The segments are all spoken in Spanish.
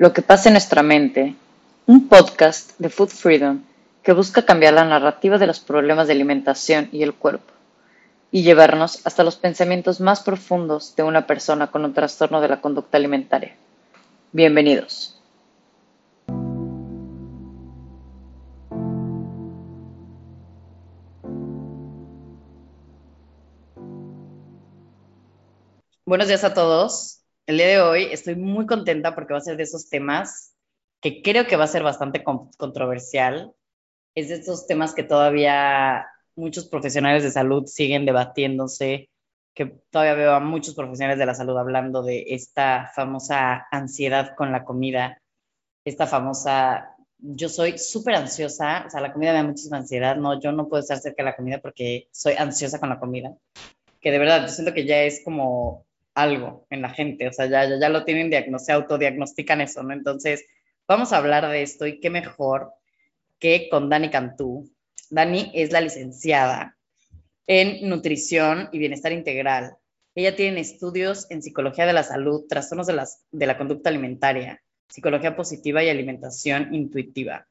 Lo que pasa en nuestra mente, un podcast de Food Freedom que busca cambiar la narrativa de los problemas de alimentación y el cuerpo y llevarnos hasta los pensamientos más profundos de una persona con un trastorno de la conducta alimentaria. Bienvenidos. Buenos días a todos. El día de hoy estoy muy contenta porque va a ser de esos temas que creo que va a ser bastante controversial. Es de esos temas que todavía muchos profesionales de salud siguen debatiéndose, que todavía veo a muchos profesionales de la salud hablando de esta famosa ansiedad con la comida, esta famosa, yo soy súper ansiosa, o sea, la comida me da muchísima ansiedad, no, yo no puedo estar cerca de la comida porque soy ansiosa con la comida, que de verdad, yo siento que ya es como algo en la gente, o sea, ya, ya, ya lo tienen diagnosticado, se autodiagnostican eso, ¿no? Entonces, vamos a hablar de esto y qué mejor que con Dani Cantú. Dani es la licenciada en nutrición y bienestar integral. Ella tiene estudios en psicología de la salud, trastornos de, las, de la conducta alimentaria, psicología positiva y alimentación intuitiva.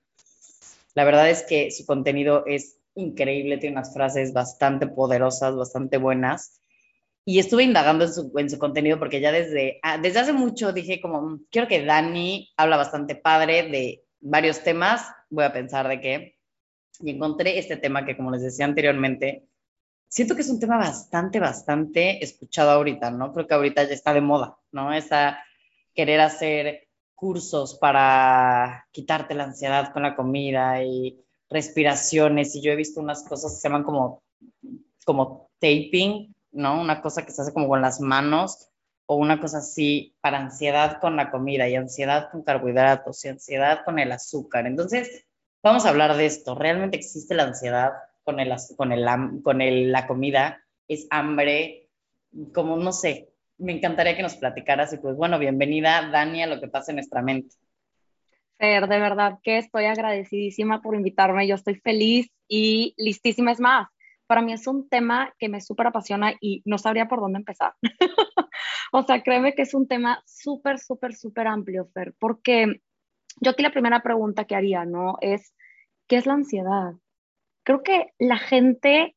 La verdad es que su contenido es increíble, tiene unas frases bastante poderosas, bastante buenas y estuve indagando en su, en su contenido porque ya desde, ah, desde hace mucho dije como, mm, quiero que Dani habla bastante padre de varios temas, voy a pensar de qué. Y encontré este tema que, como les decía anteriormente, siento que es un tema bastante, bastante escuchado ahorita, ¿no? Creo que ahorita ya está de moda, ¿no? Esa querer hacer cursos para quitarte la ansiedad con la comida y respiraciones. Y yo he visto unas cosas que se llaman como, como taping, ¿no? Una cosa que se hace como con las manos o una cosa así para ansiedad con la comida y ansiedad con carbohidratos y ansiedad con el azúcar. Entonces, vamos a hablar de esto. ¿Realmente existe la ansiedad con, el, con, el, con el, la comida? ¿Es hambre? Como no sé, me encantaría que nos platicaras y pues bueno, bienvenida Dani a lo que pasa en nuestra mente. Fer, de verdad que estoy agradecidísima por invitarme, yo estoy feliz y listísima. Es más, para mí es un tema que me súper apasiona y no sabría por dónde empezar. o sea, créeme que es un tema súper, súper, súper amplio, Fer, porque yo aquí la primera pregunta que haría, ¿no? Es, ¿qué es la ansiedad? Creo que la gente,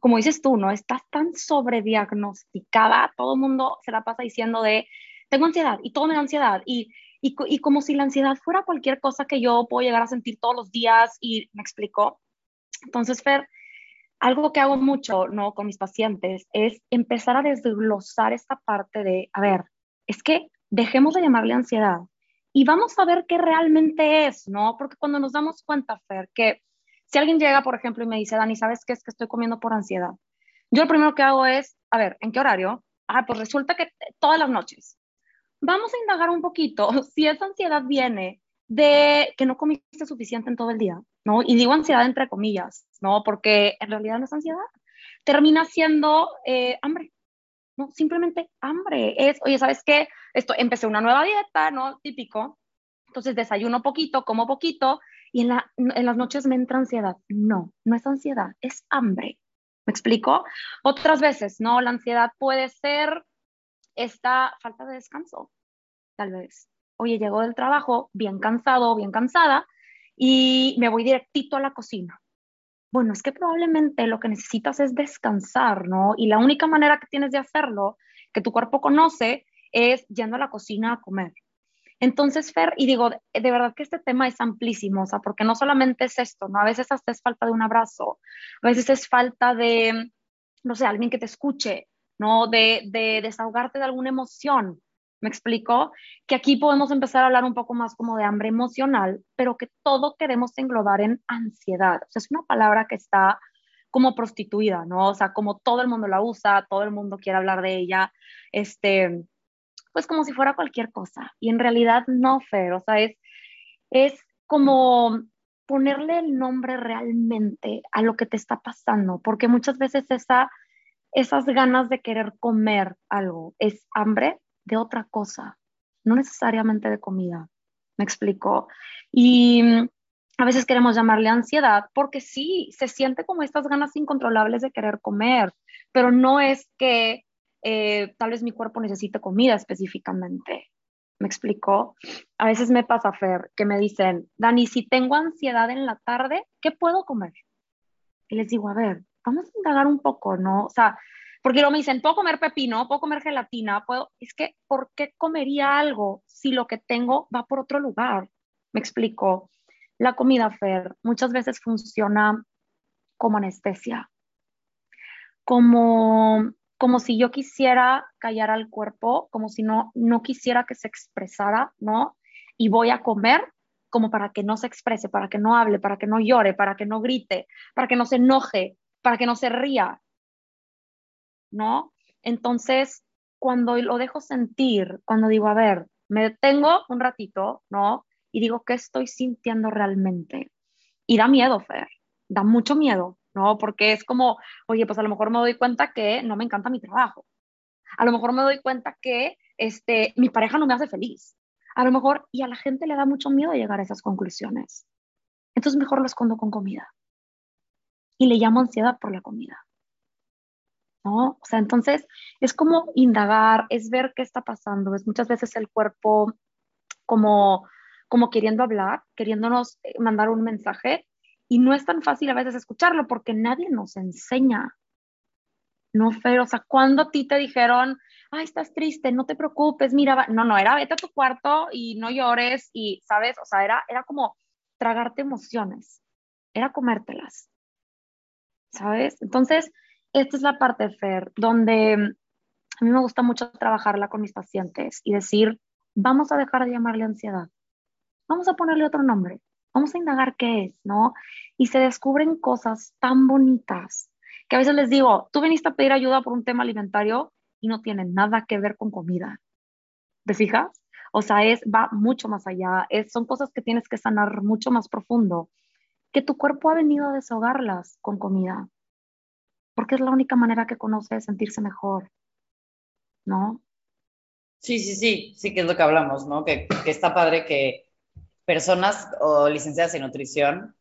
como dices tú, ¿no? Estás tan sobrediagnosticada, todo el mundo se la pasa diciendo de, tengo ansiedad y todo me da ansiedad y, y, y como si la ansiedad fuera cualquier cosa que yo puedo llegar a sentir todos los días y me explico. Entonces, Fer, algo que hago mucho, ¿no? Con mis pacientes es empezar a desglosar esta parte de, a ver, es que dejemos de llamarle ansiedad y vamos a ver qué realmente es, ¿no? Porque cuando nos damos cuenta, Fer, que si alguien llega, por ejemplo, y me dice, Dani, ¿sabes qué es que estoy comiendo por ansiedad? Yo lo primero que hago es, a ver, ¿en qué horario? Ah, pues resulta que todas las noches. Vamos a indagar un poquito si esa ansiedad viene de que no comiste suficiente en todo el día, ¿no? Y digo ansiedad entre comillas, ¿no? Porque en realidad no es ansiedad. Termina siendo eh, hambre, ¿no? Simplemente hambre. Es, oye, ¿sabes qué? Esto, empecé una nueva dieta, ¿no? Típico. Entonces desayuno poquito, como poquito, y en, la, en las noches me entra ansiedad. No, no es ansiedad, es hambre. ¿Me explico? Otras veces, ¿no? La ansiedad puede ser esta falta de descanso, tal vez. Oye, llego del trabajo bien cansado, bien cansada, y me voy directito a la cocina. Bueno, es que probablemente lo que necesitas es descansar, ¿no? Y la única manera que tienes de hacerlo, que tu cuerpo conoce, es yendo a la cocina a comer. Entonces, Fer, y digo, de, verdad que este tema es amplísimo, o sea, porque no solamente es esto, ¿no? A veces hasta es falta de un abrazo, a veces es falta de, no sé, alguien que te escuche, ¿no? De, de desahogarte de alguna emoción, ¿Me explico? Que aquí podemos empezar a hablar un poco más como de hambre emocional, pero que todo queremos englobar en ansiedad. O sea, es una palabra que está como prostituida, ¿no? O sea, como todo el mundo la usa, todo el mundo quiere hablar de ella, este, pues como si fuera cualquier cosa. Y en realidad no, Fer, o sea, es, es como ponerle el nombre realmente a lo que te está pasando, porque muchas veces esa, esas ganas de querer comer algo es hambre, de otra cosa, no necesariamente de comida. ¿Me explico? Y mm, a veces queremos llamarle ansiedad porque sí, se siente como estas ganas incontrolables de querer comer, pero no es que eh, tal vez mi cuerpo necesite comida específicamente. ¿Me explicó? A veces me pasa, Fer, que me dicen, Dani, si tengo ansiedad en la tarde, ¿qué puedo comer? Y les digo, a ver, vamos a indagar un poco, ¿no? O sea, porque luego me dicen, puedo comer pepino, puedo comer gelatina, puedo, es que, ¿por qué comería algo si lo que tengo va por otro lugar? Me explico. La comida, Fer, muchas veces funciona como anestesia, como, como si yo quisiera callar al cuerpo, como si no, no quisiera que se expresara, ¿no? Y voy a comer como para que no se exprese, para que no hable, para que no llore, para que no grite, para que no se enoje, para que no se ría, ¿no? Entonces, cuando lo dejo sentir, cuando digo, a ver, me detengo un ratito, ¿no? Y digo, ¿qué estoy sintiendo realmente? Y da miedo, Fer, da mucho miedo, ¿no? Porque es como, oye, pues a lo mejor me doy cuenta que no me encanta mi trabajo. A lo mejor me doy cuenta que este, mi pareja no me hace feliz a lo mejor, y a la gente le da mucho miedo llegar a esas conclusiones. Entonces mejor lo escondo con comida. Y le llamo ansiedad por la comida. ¿No? O sea, entonces es como indagar, es ver qué está pasando, es muchas veces el cuerpo como, como queriendo hablar, queriéndonos eh, mandar un mensaje, y no es tan fácil a veces escucharlo porque nadie nos enseña. No, Fer, o sea, cuando a ti te dijeron, ay, estás triste, no te preocupes, mira, no, no, era vete a tu cuarto y no llores y, ¿sabes? O sea, era, era como tragarte emociones, era comértelas, ¿sabes? Entonces, esta es la parte, Fer, donde a mí me gusta mucho trabajarla con mis pacientes y decir, vamos a dejar de llamarle ansiedad, vamos a ponerle otro nombre, vamos a indagar qué es, ¿no? Y se descubren cosas tan bonitas que a veces les digo, tú viniste a pedir ayuda por un tema alimentario y no tiene nada que ver con comida. ¿Te fijas? O sea, es, va mucho más allá, es, son cosas que tienes que sanar mucho más profundo, que tu cuerpo ha venido a desahogarlas con comida, porque es la única manera que conoce de sentirse mejor, ¿no? Sí, sí, sí, sí que es lo que hablamos, ¿no? Que, que está padre que personas o licenciadas en nutrición,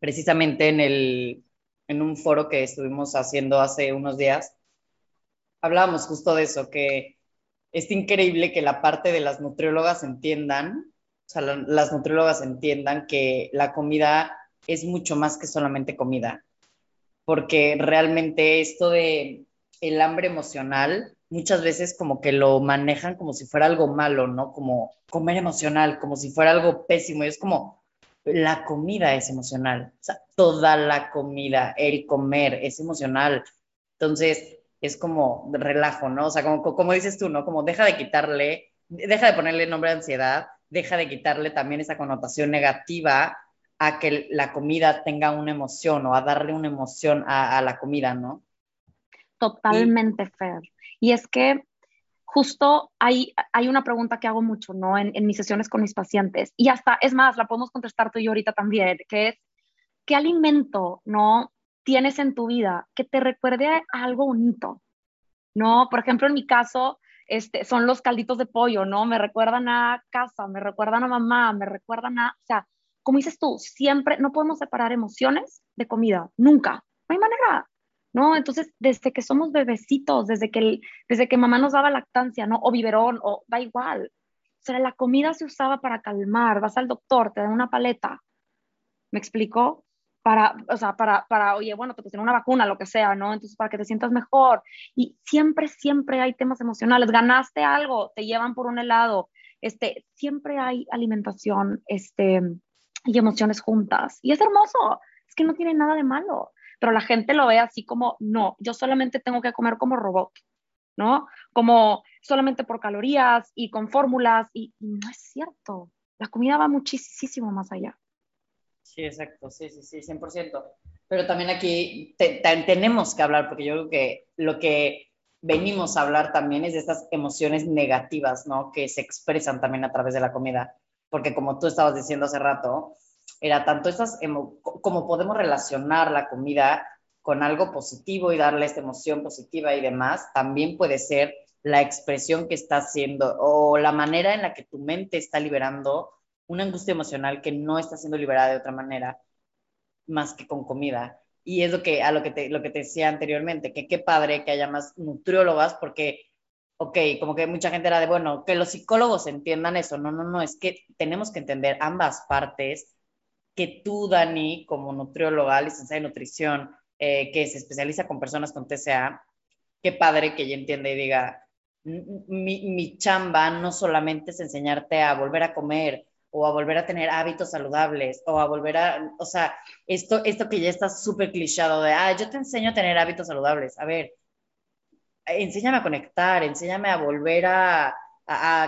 precisamente en el en un foro que estuvimos haciendo hace unos días, hablábamos justo de eso, que es increíble que la parte de las nutriólogas entiendan, o sea, las nutriólogas entiendan que la comida es mucho más que solamente comida, porque realmente esto de el hambre emocional muchas veces como que lo manejan como si fuera algo malo, ¿no? Como comer emocional, como si fuera algo pésimo. Y es como, la comida es emocional, o sea, toda la comida, el comer es emocional. Entonces, es como relajo, ¿no? O sea, como, como dices tú, ¿no? Como deja de quitarle, deja de ponerle nombre a ansiedad, deja de quitarle también esa connotación negativa a que la comida tenga una emoción o a darle una emoción a, la comida, ¿no? Totalmente, Fer. Y es que justo hay, hay una pregunta que hago mucho, ¿no? En, mis sesiones con mis pacientes. Y hasta, es más, la podemos contestar tú y yo ahorita también, que es, ¿qué alimento, ¿no? Tienes en tu vida que te recuerde a algo bonito, ¿no? Por ejemplo, en mi caso, este, son los calditos de pollo, ¿no? Me recuerdan a casa, me recuerdan a mamá, me recuerdan a, o sea, como dices tú, siempre no podemos separar emociones de comida, nunca, no hay manera. ¿no? Entonces, desde que somos bebecitos, desde que, desde que mamá nos daba lactancia, ¿no? O biberón, o da igual. O sea, la comida se usaba para calmar, vas al doctor, te dan una paleta, ¿me explico? Para, o sea, para, para, oye, bueno, te pusieron una vacuna, lo que sea, ¿no? Entonces, para que te sientas mejor. Y siempre, siempre hay temas emocionales. Ganaste algo, te llevan por un helado, este, siempre hay alimentación, este, y emociones juntas. Y es hermoso, es que no tiene nada de malo pero la gente lo ve así como, no, yo solamente tengo que comer como robot, ¿no? Como solamente por calorías y con fórmulas, y, no es cierto, la comida va muchísimo más allá. Sí, exacto, sí, sí, sí, 100%. Pero también aquí tenemos que hablar, porque yo creo que lo que venimos a hablar también es de estas emociones negativas, ¿no? Que se expresan también a través de la comida. Porque como tú estabas diciendo hace rato, era tanto esas, como podemos relacionar la comida con algo positivo y darle esta emoción positiva y demás, también puede ser la expresión que está haciendo o la manera en la que tu mente está liberando una angustia emocional que no está siendo liberada de otra manera más que con comida. Y es lo que, a lo que, te, lo que te decía anteriormente, que qué padre que haya más nutriólogas porque ok, como que mucha gente era de, bueno, que los psicólogos entiendan eso. No, no, no, es que tenemos que entender ambas partes, que tú, Dani, como nutrióloga, licenciada en nutrición, eh, que se especializa con personas con TCA, qué padre que ella entienda y diga, mi, mi chamba no solamente es enseñarte a volver a comer, o a volver a tener hábitos saludables, o a volver a, o sea, esto, esto que ya está súper clichado de, ah, yo te enseño a tener hábitos saludables. A ver, enséñame a conectar, enséñame a volver a,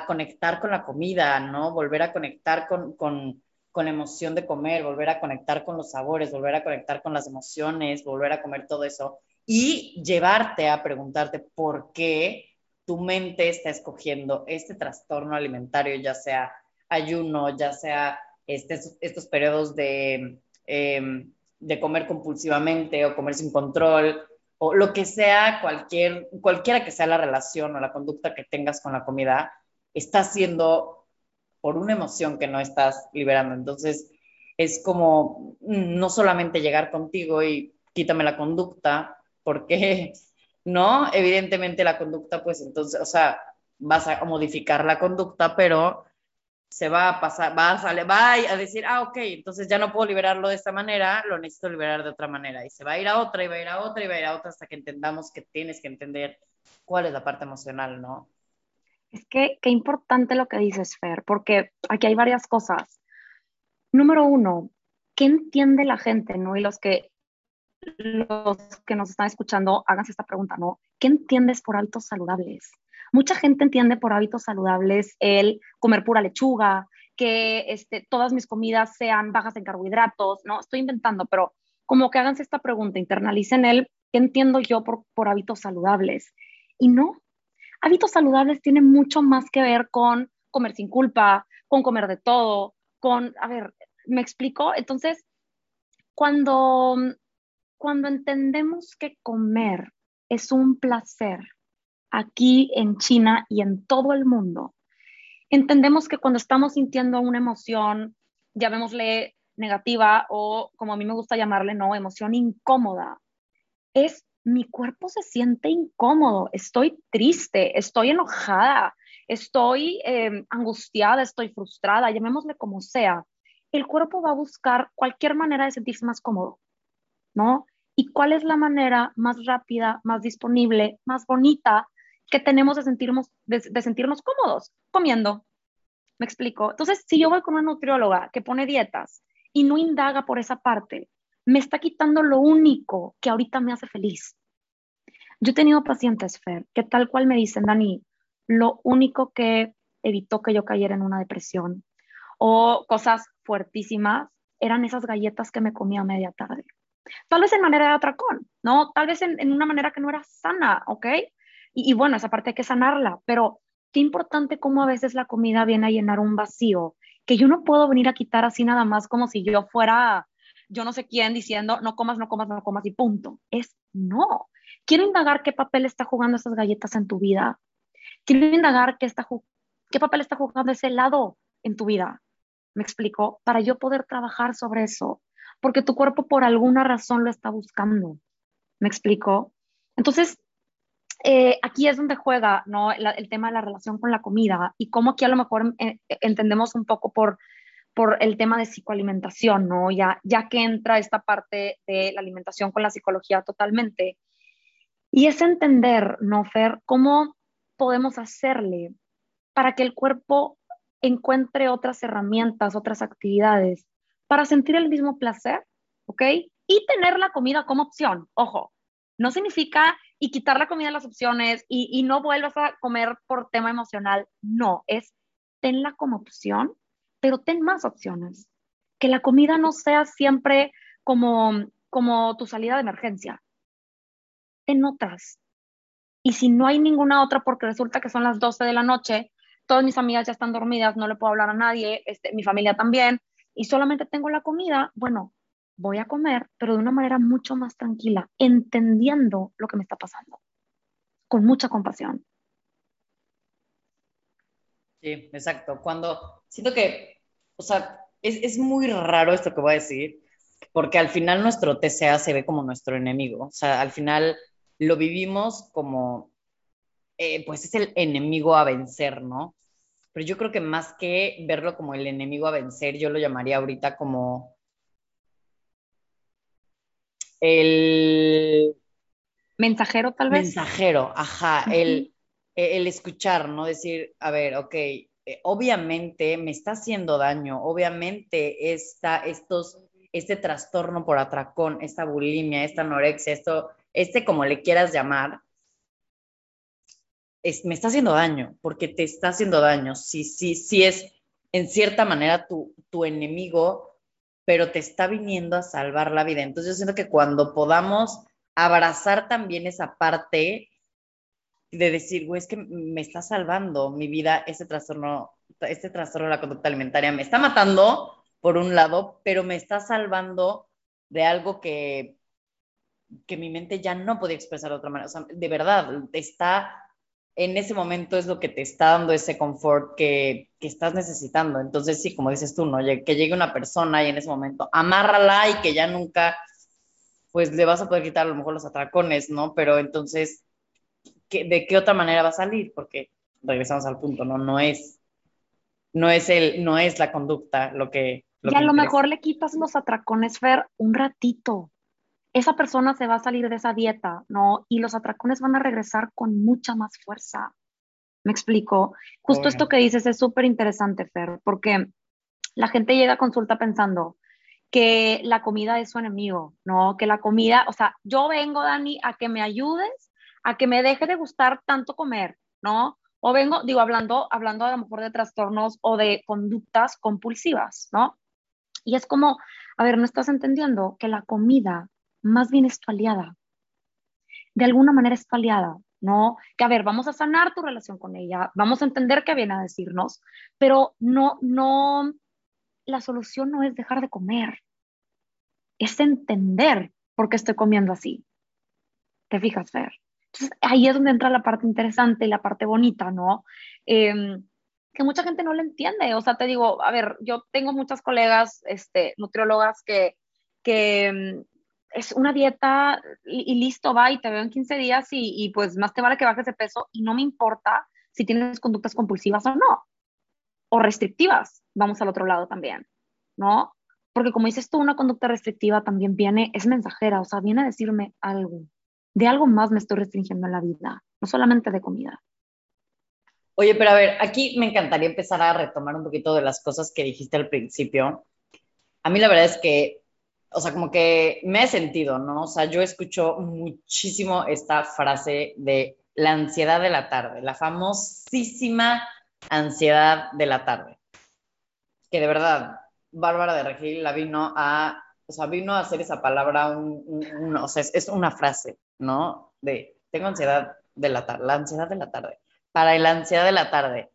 conectar con la comida, ¿no? Volver a conectar con, con, con la emoción de comer, volver a conectar con los sabores, volver a conectar con las emociones, volver a comer todo eso y llevarte a preguntarte por qué tu mente está escogiendo este trastorno alimentario, ya sea ayuno, ya sea este, estos periodos de, em, de comer compulsivamente o comer sin control, o lo que sea, cualquier, cualquiera que sea la relación o la conducta que tengas con la comida, está haciendo por una emoción que no estás liberando. Entonces, es como no solamente llegar contigo y quítame la conducta, porque no, evidentemente la conducta, pues entonces, o sea, vas a modificar la conducta, pero se va a pasar, va a, salir, va a decir, ah, ok, entonces ya no puedo liberarlo de esta manera, lo necesito liberar de otra manera. Y se va a ir a otra, y va a ir a otra, y va a ir a otra hasta que entendamos que tienes que entender cuál es la parte emocional, ¿no? Es que qué importante lo que dices, Fer, porque aquí hay varias cosas. Número uno, ¿qué entiende la gente, no? Y los que, los que nos están escuchando, háganse esta pregunta, ¿no? ¿Qué entiendes por hábitos saludables? Mucha gente entiende por hábitos saludables el comer pura lechuga, que este, todas mis comidas sean bajas en carbohidratos, ¿no? Estoy inventando, pero como que háganse esta pregunta, internalicen el qué entiendo yo por, por hábitos saludables. Y no, hábitos saludables tienen mucho más que ver con comer sin culpa, con comer de todo, con, a ver, ¿me explico? Entonces, cuando, cuando entendemos que comer es un placer, aquí en China y en todo el mundo, entendemos que cuando estamos sintiendo una emoción, llamémosle negativa o como a mí me gusta llamarle, no, emoción incómoda, es mi cuerpo se siente incómodo, estoy triste, estoy enojada, estoy em, angustiada, estoy frustrada, llamémosle como sea. El cuerpo va a buscar cualquier manera de sentirse más cómodo, ¿no? ¿Y cuál es la manera más rápida, más disponible, más bonita que tenemos de sentirnos, de, sentirnos cómodos comiendo. ¿Me explico? Entonces, si yo voy con una nutrióloga que pone dietas y no indaga por esa parte, me está quitando lo único que ahorita me hace feliz. Yo he tenido pacientes, Fer, que tal cual me dicen, Dani, lo único que evitó que yo cayera en una depresión o cosas fuertísimas eran esas galletas que me comía a media tarde. Tal vez en manera de atracón, ¿no? Tal vez en, en una manera que no era sana, ¿ok? Y, bueno, esa parte hay que sanarla, pero qué importante cómo a veces la comida viene a llenar un vacío que yo no puedo venir a quitar así nada más como si yo fuera yo no sé quién diciendo no comas, no comas, no comas y punto. Es no. Quiero indagar qué papel está jugando esas galletas en tu vida. Quiero indagar qué, está, qué papel está jugando ese helado en tu vida. ¿Me explico? Para yo poder trabajar sobre eso. Porque tu cuerpo por alguna razón lo está buscando. ¿Me explico? Entonces, eh, aquí es donde juega ¿no? el tema de la relación con la comida y cómo aquí a lo mejor eh, entendemos un poco por, por el tema de psicoalimentación, ¿no? Ya, ya que entra esta parte de la alimentación con la psicología totalmente. Y es entender, ¿no, Fer? Cómo podemos hacerle para que el cuerpo encuentre otras herramientas, otras actividades para sentir el mismo placer, ¿ok? Y tener la comida como opción. Ojo, no significa y quitar la comida de las opciones y, no vuelvas a comer por tema emocional. No, es tenla como opción, pero ten más opciones. Que la comida no sea siempre como, como tu salida de emergencia. Ten otras. Y si no hay ninguna otra porque resulta que son las 12 de la noche, todas mis amigas ya están dormidas, no le puedo hablar a nadie, este, mi familia también, y solamente tengo la comida, bueno, voy a comer, pero de una manera mucho más tranquila, entendiendo lo que me está pasando, con mucha compasión. Sí, exacto. Cuando siento que, o sea, es, es muy raro esto que voy a decir, porque al final nuestro TCA se ve como nuestro enemigo. O sea, al final lo vivimos como eh, pues es el enemigo a vencer, ¿no? Pero yo creo que más que verlo como el enemigo a vencer, yo lo llamaría ahorita como el... Mensajero, tal vez. Mensajero, ajá, el, el escuchar, ¿no? Decir, a ver, ok, eh, obviamente me está haciendo daño, obviamente esta, estos, este trastorno por atracón, esta bulimia, esta anorexia, esto, este como le quieras llamar, me está haciendo daño, porque te está haciendo daño. Sí, sí, sí es en cierta manera tu, tu enemigo, pero te está viniendo a salvar la vida. Entonces yo siento que cuando podamos abrazar también esa parte de decir, güey, es que me está salvando mi vida este trastorno, este trastorno de la conducta alimentaria, me está matando por un lado, pero me está salvando de algo que, que mi mente ya no podía expresar de otra manera. O sea, de verdad, está en ese momento es lo que te está dando ese confort que, que, estás necesitando. Entonces, sí, como dices tú, ¿no? Que llegue una persona y en ese momento amárrala y que ya nunca, pues le vas a poder quitar a lo mejor los atracones, ¿no? Pero entonces, ¿qué, ¿de qué otra manera va a salir? Porque regresamos al punto, ¿no? No es, no es, el, no es la conducta lo que... Lo y a lo mejor le quitas los atracones, Fer, un ratito esa persona se va a salir de esa dieta, ¿no? Y los atracones van a regresar con mucha más fuerza. ¿Me explico? Justo esto que dices es súper interesante, Fer, porque la gente llega a consulta pensando que la comida es su enemigo, ¿no? Que la comida, o sea, yo vengo, Dani, a que me ayudes, a que me deje de gustar tanto comer, ¿no? O vengo, digo, hablando, hablando a lo mejor de trastornos o de conductas compulsivas, ¿no? Y es como, a ver, no estás entendiendo que la comida más bien es tu aliada. De alguna manera es tu aliada, ¿no? Que a ver, vamos a sanar tu relación con ella, vamos a entender qué viene a decirnos, pero no, no, la solución no es dejar de comer, es entender por qué estoy comiendo así. ¿Te fijas, Fer? Entonces, ahí es donde entra la parte interesante y la parte bonita, ¿no? Em, que mucha gente no lo entiende. O sea, te digo, a ver, yo tengo muchas colegas este, nutriólogas que, que es una dieta y, listo, va y te veo en 15 días y, pues más te vale que bajes de peso y no me importa si tienes conductas compulsivas o no, o restrictivas, vamos al otro lado también, ¿no? Porque como dices tú, una conducta restrictiva también viene, es mensajera, o sea, viene a decirme algo, de algo más me estoy restringiendo en la vida, no solamente de comida. Oye, pero a ver, aquí me encantaría empezar a retomar un poquito de las cosas que dijiste al principio. A mí la verdad es que o sea, como que me he sentido, ¿no? O sea, yo escucho muchísimo esta frase de la ansiedad de la tarde, la famosísima ansiedad de la tarde. Que de verdad, Bárbara de Regil la vino a, o sea, vino a hacer esa palabra, un, o sea, es, una frase, ¿no? De, tengo ansiedad de la tarde, la ansiedad de la tarde. Para la ansiedad de la tarde.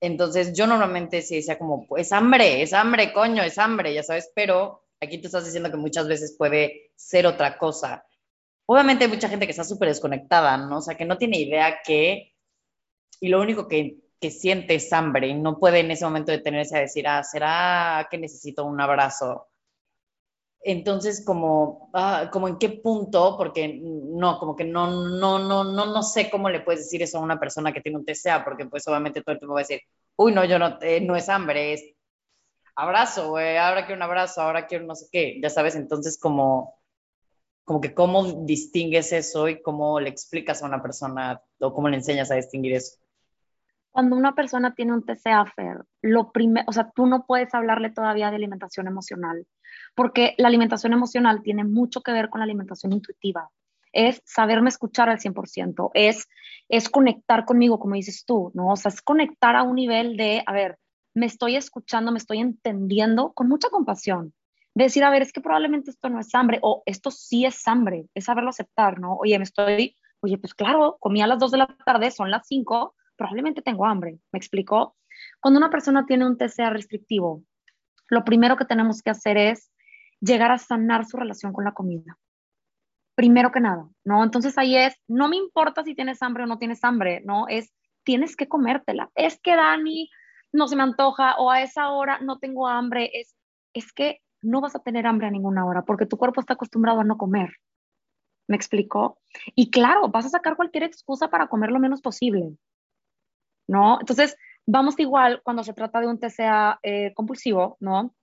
Entonces, yo normalmente sí decía como, pues hambre, es hambre, coño, es hambre, ya sabes, pero Aquí tú estás diciendo que muchas veces puede ser otra cosa. Obviamente hay mucha gente que está súper desconectada, ¿no? O sea, que no tiene idea que, y lo único que, que siente es hambre y no puede en ese momento detenerse a decir, ah, ¿será que necesito un abrazo? Entonces, como, ah, como en qué punto, porque no, como que no, no, no, no, no sé cómo le puedes decir eso a una persona que tiene un TCA, porque pues obviamente todo el tiempo va a decir, uy, no, yo no, eh, no es hambre, es abrazo, güey, ahora quiero un abrazo, ahora quiero no sé qué, ya sabes, entonces como, como que cómo distingues eso y cómo le explicas a una persona o cómo le enseñas a distinguir eso. Cuando una persona tiene un TCA, Fer, lo primero, o sea, tú no puedes hablarle todavía de alimentación emocional, porque la alimentación emocional tiene mucho que ver con la alimentación intuitiva. Es saberme escuchar al 100%, es, es conectar conmigo, como dices tú, ¿no? O sea, es conectar a un nivel de, a ver, me estoy escuchando, me estoy entendiendo con mucha compasión. De decir, a ver, es que probablemente esto no es hambre o esto sí es hambre, es saberlo aceptar, ¿no? Oye, me estoy, oye, pues claro, comí a las 2 de la tarde, son las 5, probablemente tengo hambre, ¿me explico? Cuando una persona tiene un TCA restrictivo, lo primero que tenemos que hacer es llegar a sanar su relación con la comida. Primero que nada, ¿no? Entonces ahí es, no me importa si tienes hambre o no tienes hambre, ¿no? Es, tienes que comértela. Es que Dani, no se me antoja o a esa hora no tengo hambre, es, es que no vas a tener hambre a ninguna hora porque tu cuerpo está acostumbrado a no comer. ¿Me explicó? Y claro, vas a sacar cualquier excusa para comer lo menos posible, ¿no? Entonces, vamos igual cuando se trata de un TCA eh, compulsivo, ¿no?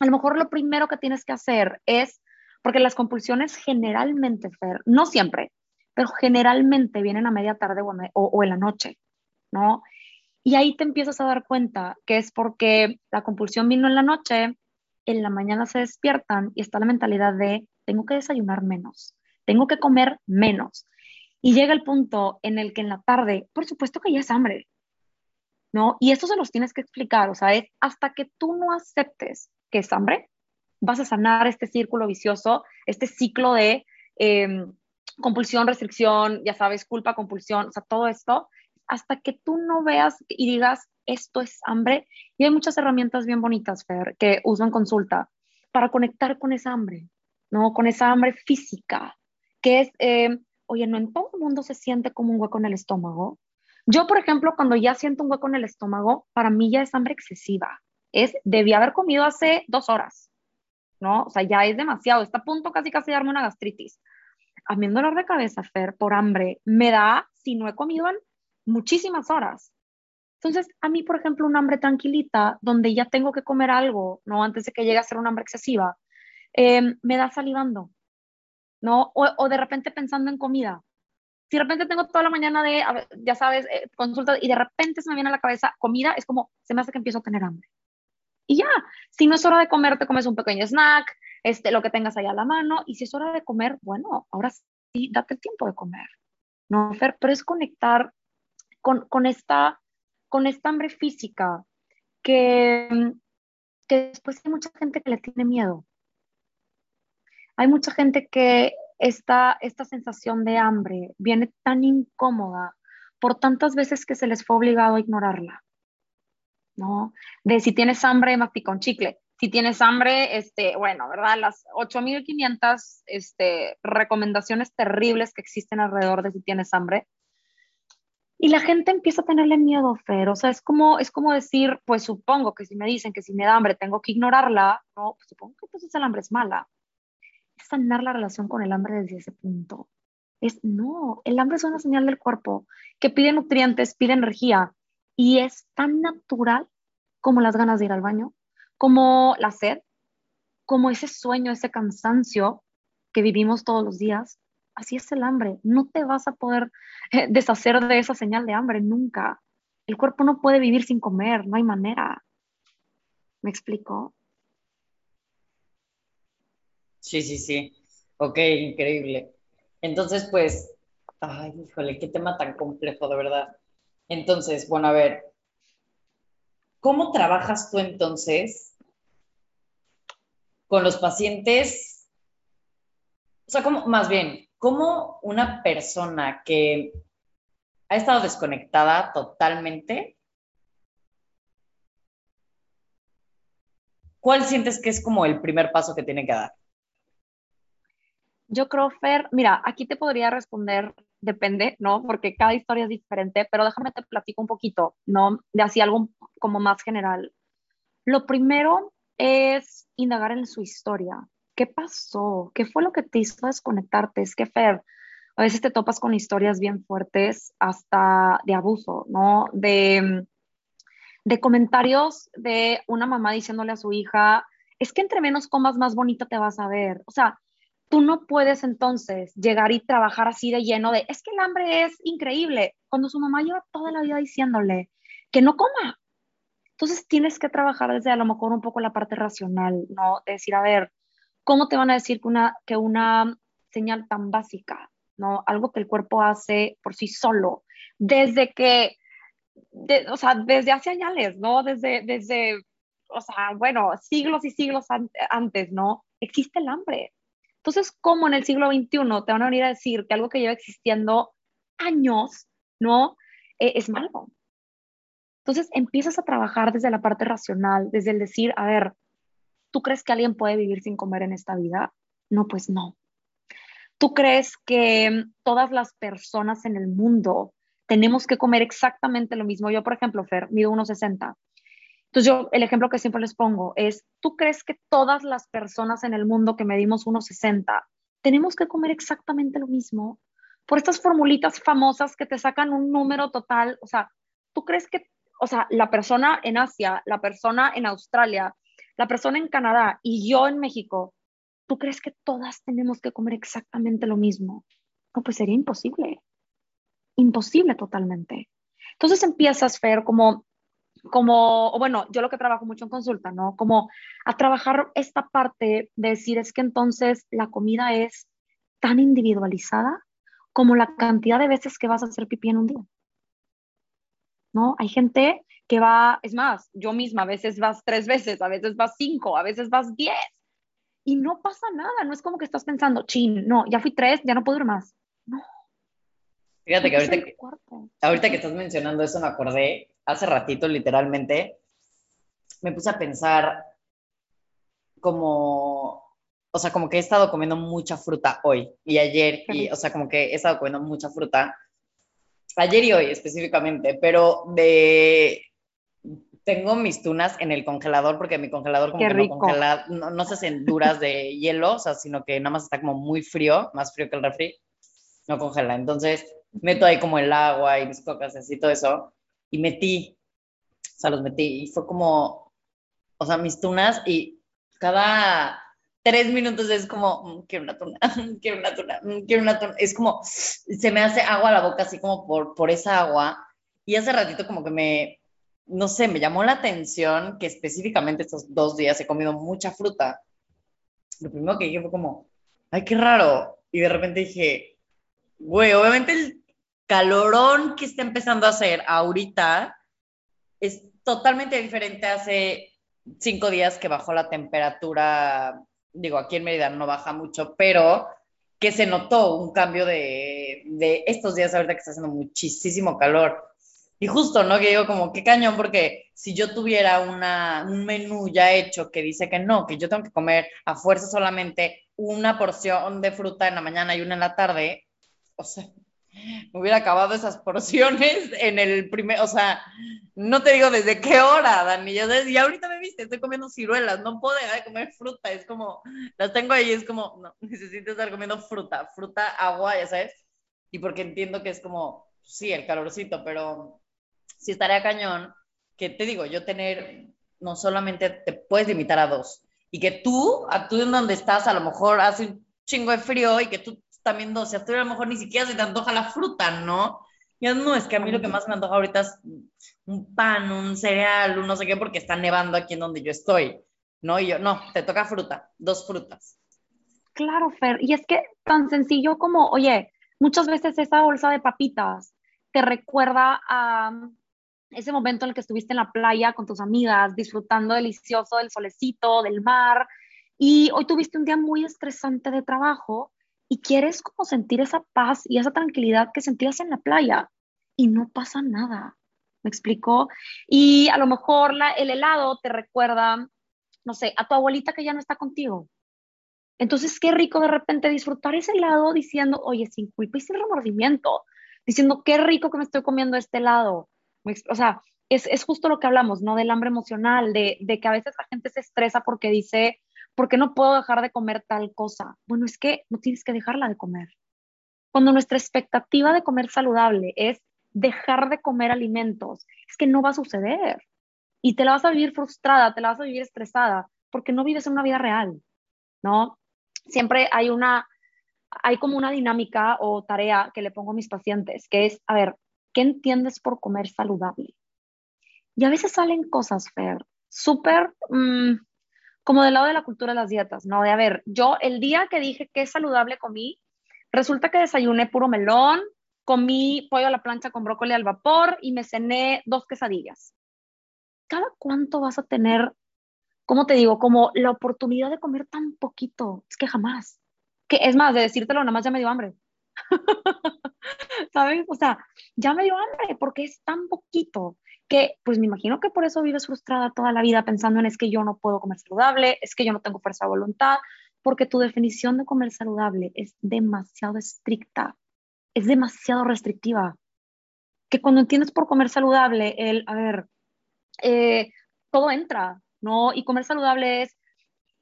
A lo mejor lo primero que tienes que hacer es, porque las compulsiones generalmente, Fer, no siempre, pero generalmente vienen a media tarde o, o en la noche, ¿no? Y ahí te empiezas a dar cuenta que es porque la compulsión vino en la noche, en la mañana se despiertan y está la mentalidad de tengo que desayunar menos, tengo que comer menos. Y llega el punto en el que en la tarde, por supuesto que ya es hambre, ¿no? Y esto se los tienes que explicar, o sea, es hasta que tú no aceptes que es hambre, vas a sanar este círculo vicioso, este ciclo de em, compulsión, restricción, ya sabes, culpa, compulsión, o sea, todo esto, hasta que tú no veas y digas, esto es hambre. Y hay muchas herramientas bien bonitas, Fer, que uso en consulta para conectar con esa hambre, ¿no? Con esa hambre física, que es, eh, oye, no en todo el mundo se siente como un hueco en el estómago. Yo, por ejemplo, cuando ya siento un hueco en el estómago, para mí ya es hambre excesiva. Es, debí haber comido hace dos horas, ¿no? O sea, ya es demasiado. Está a punto casi casi de darme una gastritis. A mí un dolor de cabeza, Fer, por hambre, me da si no he comido en muchísimas horas. Entonces, a mí, por ejemplo, un hambre tranquilita, donde ya tengo que comer algo, ¿no? Antes de que llegue a ser un hambre excesiva, em, me da salivando, ¿no? O, de repente pensando en comida. Si de repente tengo toda la mañana de, ya sabes, eh, consulta y de repente se me viene a la cabeza comida, es como, se me hace que empiezo a tener hambre. Y ya, si no es hora de comer, te comes un pequeño snack, este, lo que tengas ahí a la mano, y si es hora de comer, bueno, ahora sí, date el tiempo de comer, ¿no, Fer? Pero es conectar con, esta, con esta hambre física que, que después hay mucha gente que le tiene miedo. Hay mucha gente que esta, esta sensación de hambre viene tan incómoda por tantas veces que se les fue obligado a ignorarla. ¿No? De si tienes hambre, mastica un chicle. Si tienes hambre, este, bueno, ¿verdad? Las 8500 este, recomendaciones terribles que existen alrededor de si tienes hambre. Y la gente empieza a tenerle miedo, Fer. O sea, es como, es como decir, pues supongo que si me dicen que si me da hambre tengo que ignorarla, no, pues supongo que entonces el hambre es mala. Es sanar la relación con el hambre desde ese punto. Es, no, el hambre es una señal del cuerpo que pide nutrientes, pide energía y es tan natural como las ganas de ir al baño, como la sed, como ese sueño, ese cansancio que vivimos todos los días así es el hambre. No te vas a poder eh, deshacer de esa señal de hambre nunca. El cuerpo no puede vivir sin comer, no hay manera. ¿Me explico? Sí, sí, sí. Ok, increíble. Entonces, pues, ay, híjole, qué tema tan complejo, de verdad. Entonces, bueno, a ver, ¿cómo trabajas tú entonces con los pacientes? O sea, ¿cómo, más bien, cómo una persona que ha estado desconectada totalmente, ¿cuál sientes que es como el primer paso que tiene que dar? Yo creo, Fer, mira, aquí te podría responder, depende, ¿no? Porque cada historia es diferente, pero déjame te platico un poquito, ¿no? De así algo como más general. Lo primero es indagar en su historia, ¿qué pasó? ¿Qué fue lo que te hizo desconectarte? Es que, Fer, a veces te topas con historias bien fuertes hasta de abuso, ¿no? De, de comentarios de una mamá diciéndole a su hija, es que entre menos comas, más bonita te vas a ver. O sea, tú no puedes entonces llegar y trabajar así de lleno de, es que el hambre es increíble, cuando su mamá lleva toda la vida diciéndole que no coma. Entonces tienes que trabajar desde a lo mejor un poco la parte racional, ¿no? De decir, a ver, ¿cómo te van a decir que una, que una señal tan básica, ¿no? Algo que el cuerpo hace por sí solo, desde que, o sea, desde hace años, ¿no? Desde, desde, o sea, bueno, siglos y siglos antes, ¿no? Existe el hambre. Entonces, ¿cómo en el siglo XXI te van a venir a decir que algo que lleva existiendo años, ¿no? E, es malo. Entonces, empiezas a trabajar desde la parte racional, desde el decir, a ver, ¿Tú crees que alguien puede vivir sin comer en esta vida? No, pues no. ¿Tú crees que todas las personas en el mundo tenemos que comer exactamente lo mismo? Yo, por ejemplo, Fer, mido 1,60. Entonces yo, el ejemplo que siempre les pongo es, ¿tú crees que todas las personas en el mundo que medimos 1,60 tenemos que comer exactamente lo mismo por estas formulitas famosas que te sacan un número total. O sea, ¿tú crees que, o sea, la persona en Asia, la persona en Australia, la persona en Canadá y yo en México, ¿tú crees que todas tenemos que comer exactamente lo mismo? No, pues sería imposible. Imposible totalmente. Entonces empiezas, Fer, como, como, bueno, yo lo que trabajo mucho en consulta, ¿no? Como a trabajar esta parte de decir es que entonces la comida es tan individualizada como la cantidad de veces que vas a hacer pipí en un día. ¿No? Hay gente que va, es más, yo misma a veces vas tres veces, a veces vas cinco, a veces vas diez. Y no pasa nada, no es como que estás pensando, chin, no, ya fui tres, ya no puedo ir más. No. Fíjate que ahorita, que ahorita que estás mencionando eso me acordé, hace ratito literalmente, me puse a pensar como o sea, como que he estado comiendo mucha fruta hoy y ayer, y, o sea, como que he estado comiendo mucha fruta, ayer y hoy específicamente, pero de, tengo mis tunas en el congelador porque mi congelador como que no congela, no, no se hacen duras de hielo, o sea, sino que nada más está como muy frío, más frío que el refri, no congela. Entonces, meto ahí como el agua y mis cocas y todo eso, y metí, o sea, los metí, y fue como, o sea, mis tunas y cada tres minutos es como, mm, quiero una tuna, quiero una tuna, mm, quiero una tuna. Es como, se me hace agua a la boca así como por, por esa agua. Y hace ratito como que me, no sé, me llamó la atención que específicamente estos dos días he comido mucha fruta. Lo primero que dije fue como, ay, qué raro. Y de repente dije, güey, obviamente el calorón que está empezando a hacer ahorita es totalmente diferente hace cinco días que bajó la temperatura digo, aquí en Mérida no baja mucho, pero que se notó un cambio de, de estos días ahorita que está haciendo muchísimo calor. Y justo, ¿no? Que digo como, qué cañón, porque si yo tuviera una, un menú ya hecho que dice que no, que yo tengo que comer a fuerza solamente una porción de fruta en la mañana y una en la tarde, o sea, me hubiera acabado esas porciones en el primer, o sea, no te digo desde qué hora, Dani, y ahorita me viste, estoy comiendo ciruelas, no puedo dejar de comer fruta, es como, las tengo ahí, es como, no, necesito estar comiendo fruta, fruta, agua, ya sabes, y porque entiendo que es como, sí, el calorcito, pero sí estaría cañón, que te digo, yo tener, no solamente te puedes limitar a dos, y que tú, a tú en donde estás, a lo mejor hace un chingo de frío y que tú también, o sea, a lo mejor ni siquiera se te antoja la fruta, ¿no? Ya no, es que a mí lo que más me antoja ahorita es un pan, un cereal, un no sé qué, porque está nevando aquí en donde yo estoy, ¿no? Y yo, no, te toca fruta, dos frutas. Claro, Fer, y es que tan sencillo como, oye, muchas veces esa bolsa de papitas te recuerda a ese momento en el que estuviste en la playa con tus amigas, disfrutando delicioso del solecito, del mar, y hoy tuviste un día muy estresante de trabajo y quieres como sentir esa paz y esa tranquilidad que sentías en la playa y no pasa nada. ¿Me explico? Y a lo mejor el helado te recuerda, no sé, a tu abuelita que ya no está contigo. Entonces, qué rico de repente disfrutar ese helado diciendo, oye, sin culpa y sin remordimiento, diciendo, qué rico que me estoy comiendo este helado. O sea, es, es justo lo que hablamos, ¿no? Del hambre emocional, de, de que a veces la gente se estresa porque dice, ¿por qué no puedo dejar de comer tal cosa? Bueno, es que no tienes que dejarla de comer. Cuando nuestra expectativa de comer saludable es dejar de comer alimentos, es que no va a suceder. Y te la vas a vivir frustrada, te la vas a vivir estresada, porque no vives en una vida real, ¿no? Siempre hay una, hay como una dinámica o tarea que le pongo a mis pacientes, que es, a ver, ¿qué entiendes por comer saludable? Y a veces salen cosas, Fer, súper, mm, como del lado de la cultura de las dietas, ¿no? De, a ver, yo el día que dije es saludable comí, resulta que desayuné puro melón, comí pollo a la plancha con brócoli al vapor y me cené dos quesadillas. ¿Cada cuánto vas a tener, cómo te digo, como la oportunidad de comer tan poquito? Es que jamás. Que es más, de decírtelo, nada más ya me dio hambre. ¿Sabes? O sea, ya me dio hambre porque es tan poquito que pues me imagino que por eso vives frustrada toda la vida pensando en es que yo no puedo comer saludable, es que yo no tengo fuerza de voluntad, porque tu definición de comer saludable es demasiado estricta, es demasiado restrictiva. Que cuando entiendes por comer saludable, el, a ver, eh, todo entra, ¿no? Y comer saludable es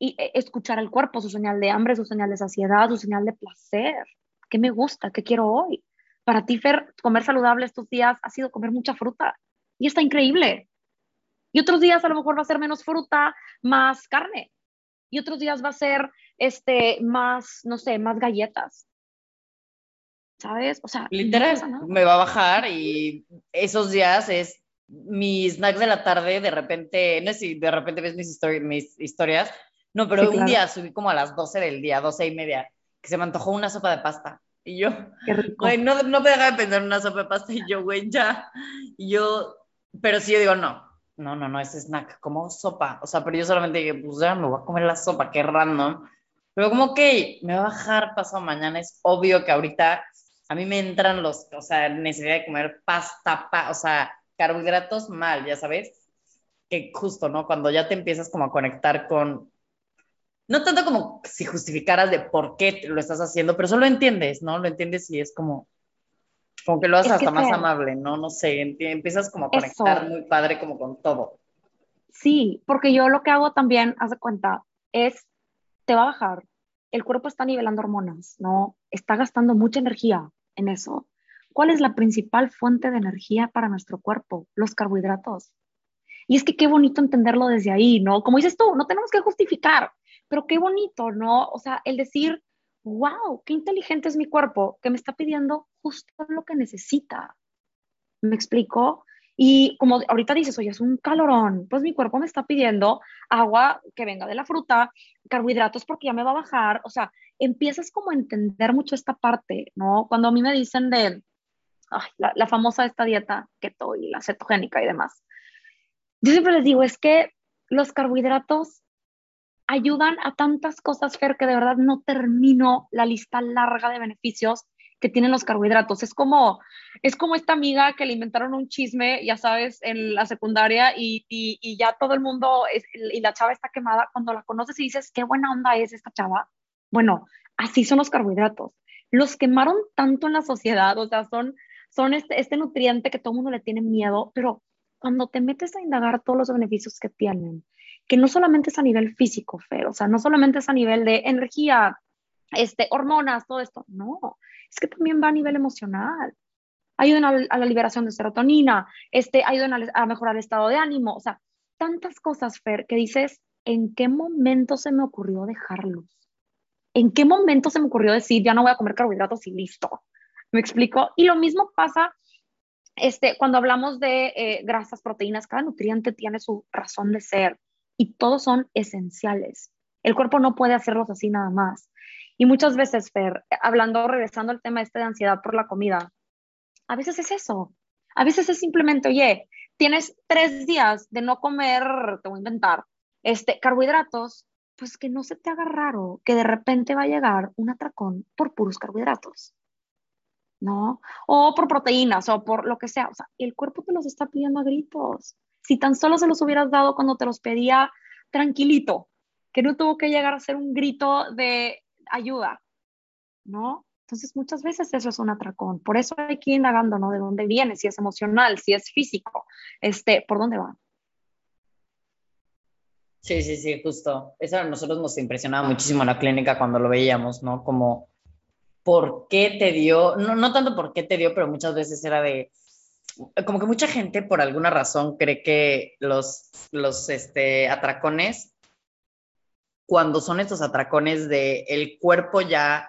y eh, escuchar el cuerpo, su señal de hambre, su señal de saciedad, su señal de placer. ¿Qué me gusta? ¿Qué quiero hoy? Para ti, Fer, comer saludable estos días ha sido comer mucha fruta y está increíble. Y otros días a lo mejor va a ser menos fruta, más carne. Y otros días va a ser este, más, no sé, más galletas. ¿Sabes? O sea, literal, me va a bajar y esos días es mis snacks de la tarde, de repente, no sé si de repente ves mis, mis historias, no, pero un día subí como a las 12 del día, 12 y media, que se me antojó una sopa de pasta. Y yo, güey, no, no me dejaba de pensar en una sopa de pasta. Y yo, güey, ya. Y yo, pero sí, yo digo, no, no, no, no, es snack, como sopa. O sea, pero yo solamente dije, pues ya me voy a comer la sopa, qué random. Pero como, ok, me va a bajar pasado mañana. Es obvio que ahorita a mí me entran los, o sea, necesidad de comer pasta, pa, o sea, carbohidratos mal, ya sabes. Que justo, ¿no? Cuando ya te empiezas como a conectar con, no tanto como si justificaras de por qué lo estás haciendo, pero solo entiendes, ¿no? Lo entiendes y es como, como que lo haces hasta más amable, ¿no? No sé, empiezas como a conectar muy padre como con todo. Sí, porque yo lo que hago también, haz de cuenta, es, te va a bajar, el cuerpo está nivelando hormonas, ¿no? Está gastando mucha energía en eso. ¿Cuál es la principal fuente de energía para nuestro cuerpo? Los carbohidratos. Y es que qué bonito entenderlo desde ahí, ¿no? Como dices tú, no tenemos que justificar, pero qué bonito, ¿no? O sea, el decir, wow, qué inteligente es mi cuerpo, que me está pidiendo justo lo que necesita. ¿Me explico? Y como ahorita dices, oye, es un calorón, pues mi cuerpo me está pidiendo agua que venga de la fruta, carbohidratos porque ya me va a bajar. O sea, empiezas como a entender mucho esta parte, ¿no? Cuando a mí me dicen de la, famosa esta dieta keto y la cetogénica y demás, yo siempre les digo, es que los carbohidratos ayudan a tantas cosas, Fer, que de verdad no termino la lista larga de beneficios que tienen los carbohidratos. Es como, es como esta amiga que le inventaron un chisme, ya sabes, en la secundaria y, y, ya todo el mundo, y la chava está quemada, cuando la conoces y dices, qué buena onda es esta chava. Bueno, así son los carbohidratos. Los quemaron tanto en la sociedad, o sea, son, son este, este nutriente que todo el mundo le tiene miedo, pero cuando te metes a indagar todos los beneficios que tienen, que no solamente es a nivel físico, Fer, o sea, no solamente es a nivel de energía, este, hormonas, todo esto, no, es que también va a nivel emocional. Ayudan a, la liberación de serotonina, este, ayudan a, mejorar el estado de ánimo, o sea, tantas cosas, Fer, que dices, ¿en qué momento se me ocurrió dejarlos? ¿En qué momento se me ocurrió decir, ya no voy a comer carbohidratos y listo? ¿Me explico? Y lo mismo pasa este, cuando hablamos de eh, grasas, proteínas, cada nutriente tiene su razón de ser y todos son esenciales. El cuerpo no puede hacerlos así nada más. Y muchas veces, Fer, hablando, regresando al tema este de ansiedad por la comida, a veces es eso. A veces es simplemente, oye, tienes tres días de no comer, te voy a inventar, este, carbohidratos, pues que no se te haga raro que de repente va a llegar un atracón por puros carbohidratos. ¿no? O por proteínas o por lo que sea. O sea, el cuerpo te los está pidiendo a gritos. Si tan solo se los hubieras dado cuando te los pedía tranquilito, que no tuvo que llegar a ser un grito de ayuda, ¿no? Entonces muchas veces eso es un atracón. Por eso hay que ir indagando, ¿no? De dónde viene, si es emocional, si es físico, este, por dónde va. Sí, sí, sí, justo. Eso a nosotros nos impresionaba muchísimo en la clínica cuando lo veíamos, ¿no? Como por qué te dio, no, no tanto por qué te dio, pero muchas veces era de, como que mucha gente por alguna razón cree que los, los este, atracones, cuando son estos atracones de el cuerpo ya,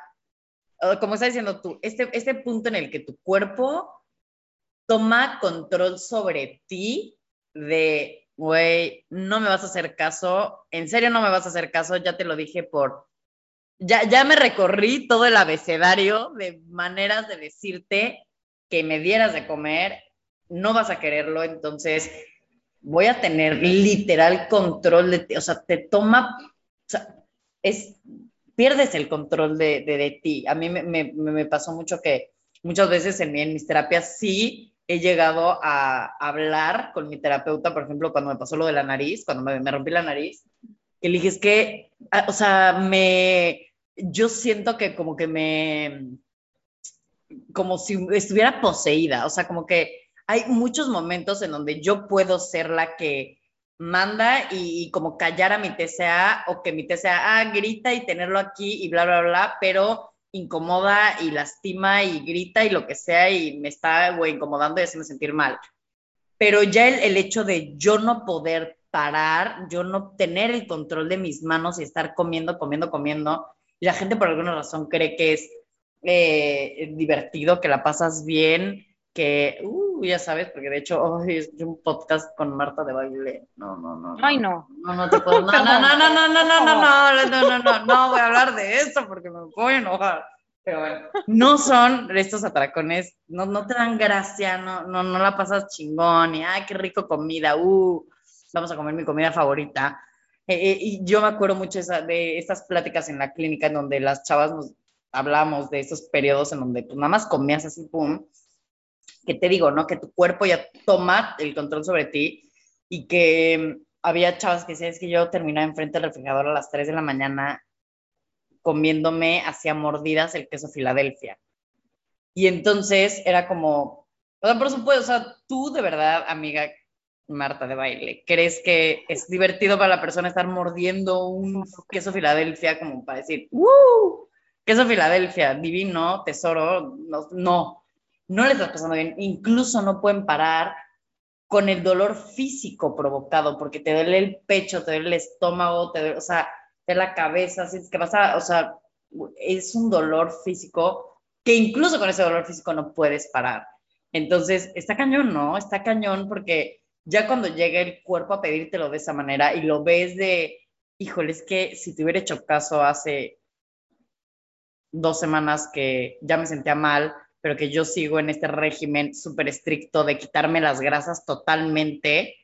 como estás diciendo tú, este, este punto en el que tu cuerpo toma control sobre ti de, güey, no me vas a hacer caso, en serio no me vas a hacer caso, ya te lo dije por ya, ya me recorrí todo el abecedario de maneras de decirte que me dieras de comer, no vas a quererlo, entonces voy a tener literal control de ti, o sea, te toma, o sea, es, pierdes el control de, de, ti. A mí me, me, pasó mucho que muchas veces en, en mis terapias sí he llegado a hablar con mi terapeuta, por ejemplo, cuando me pasó lo de la nariz, cuando me, me rompí la nariz, que le dije, es que, ah, o sea, me, yo siento que como que me, como si estuviera poseída, o sea, como que hay muchos momentos en donde yo puedo ser la que manda y, como callar a mi TCA o que mi TCA ah, grita y tenerlo aquí y bla, bla, bla, pero incomoda y lastima y grita y lo que sea y me está, incomodando y haciendo sentir mal. Pero ya el, el hecho de yo no poder parar, yo no tener el control de mis manos y estar comiendo, comiendo, comiendo, y la gente por alguna razón cree que es eh, divertido, que la pasas bien, que, uh, ya sabes, porque de hecho, hoy es un podcast con Marta de baile. No, no, no. Ay, no. No, no te puedo. No, no, no, no, no, no, no, no, no, no, no, no, voy a hablar de eso porque me voy a enojar. Pero bueno, no son estos atracones, no, no te dan gracia, no, no, no la pasas chingón y, ay, qué rico comida, uh, vamos a comer mi comida favorita. y yo me acuerdo mucho de estas pláticas en la clínica en donde las chavas nos hablamos de esos periodos en donde pues nada más comías así, pum, que te digo, ¿no? Que tu cuerpo ya toma el control sobre ti y que había chavas que decían, es que yo terminaba enfrente del refrigerador a las 3 de la mañana comiéndome hacia mordidas el queso Filadelfia. Y entonces era como, o sea, por supuesto, o sea, tú de verdad, amiga Marta de baile, ¿crees que es divertido para la persona estar mordiendo un queso Filadelfia como para decir, ¡uh! Queso Filadelfia, divino, tesoro, no, no, no les estás pasando bien, incluso no pueden parar con el dolor físico provocado, porque te duele el pecho, te duele el estómago, te duele, o sea, te la cabeza, así que pasa, o sea, es un dolor físico que incluso con ese dolor físico no puedes parar. Entonces, está cañón, ¿no? Está cañón porque ya cuando llega el cuerpo a pedírtelo de esa manera y lo ves de, híjole, es que si te hubiera hecho caso hace dos semanas que ya me sentía mal, pero que yo sigo en este régimen súper estricto de quitarme las grasas totalmente.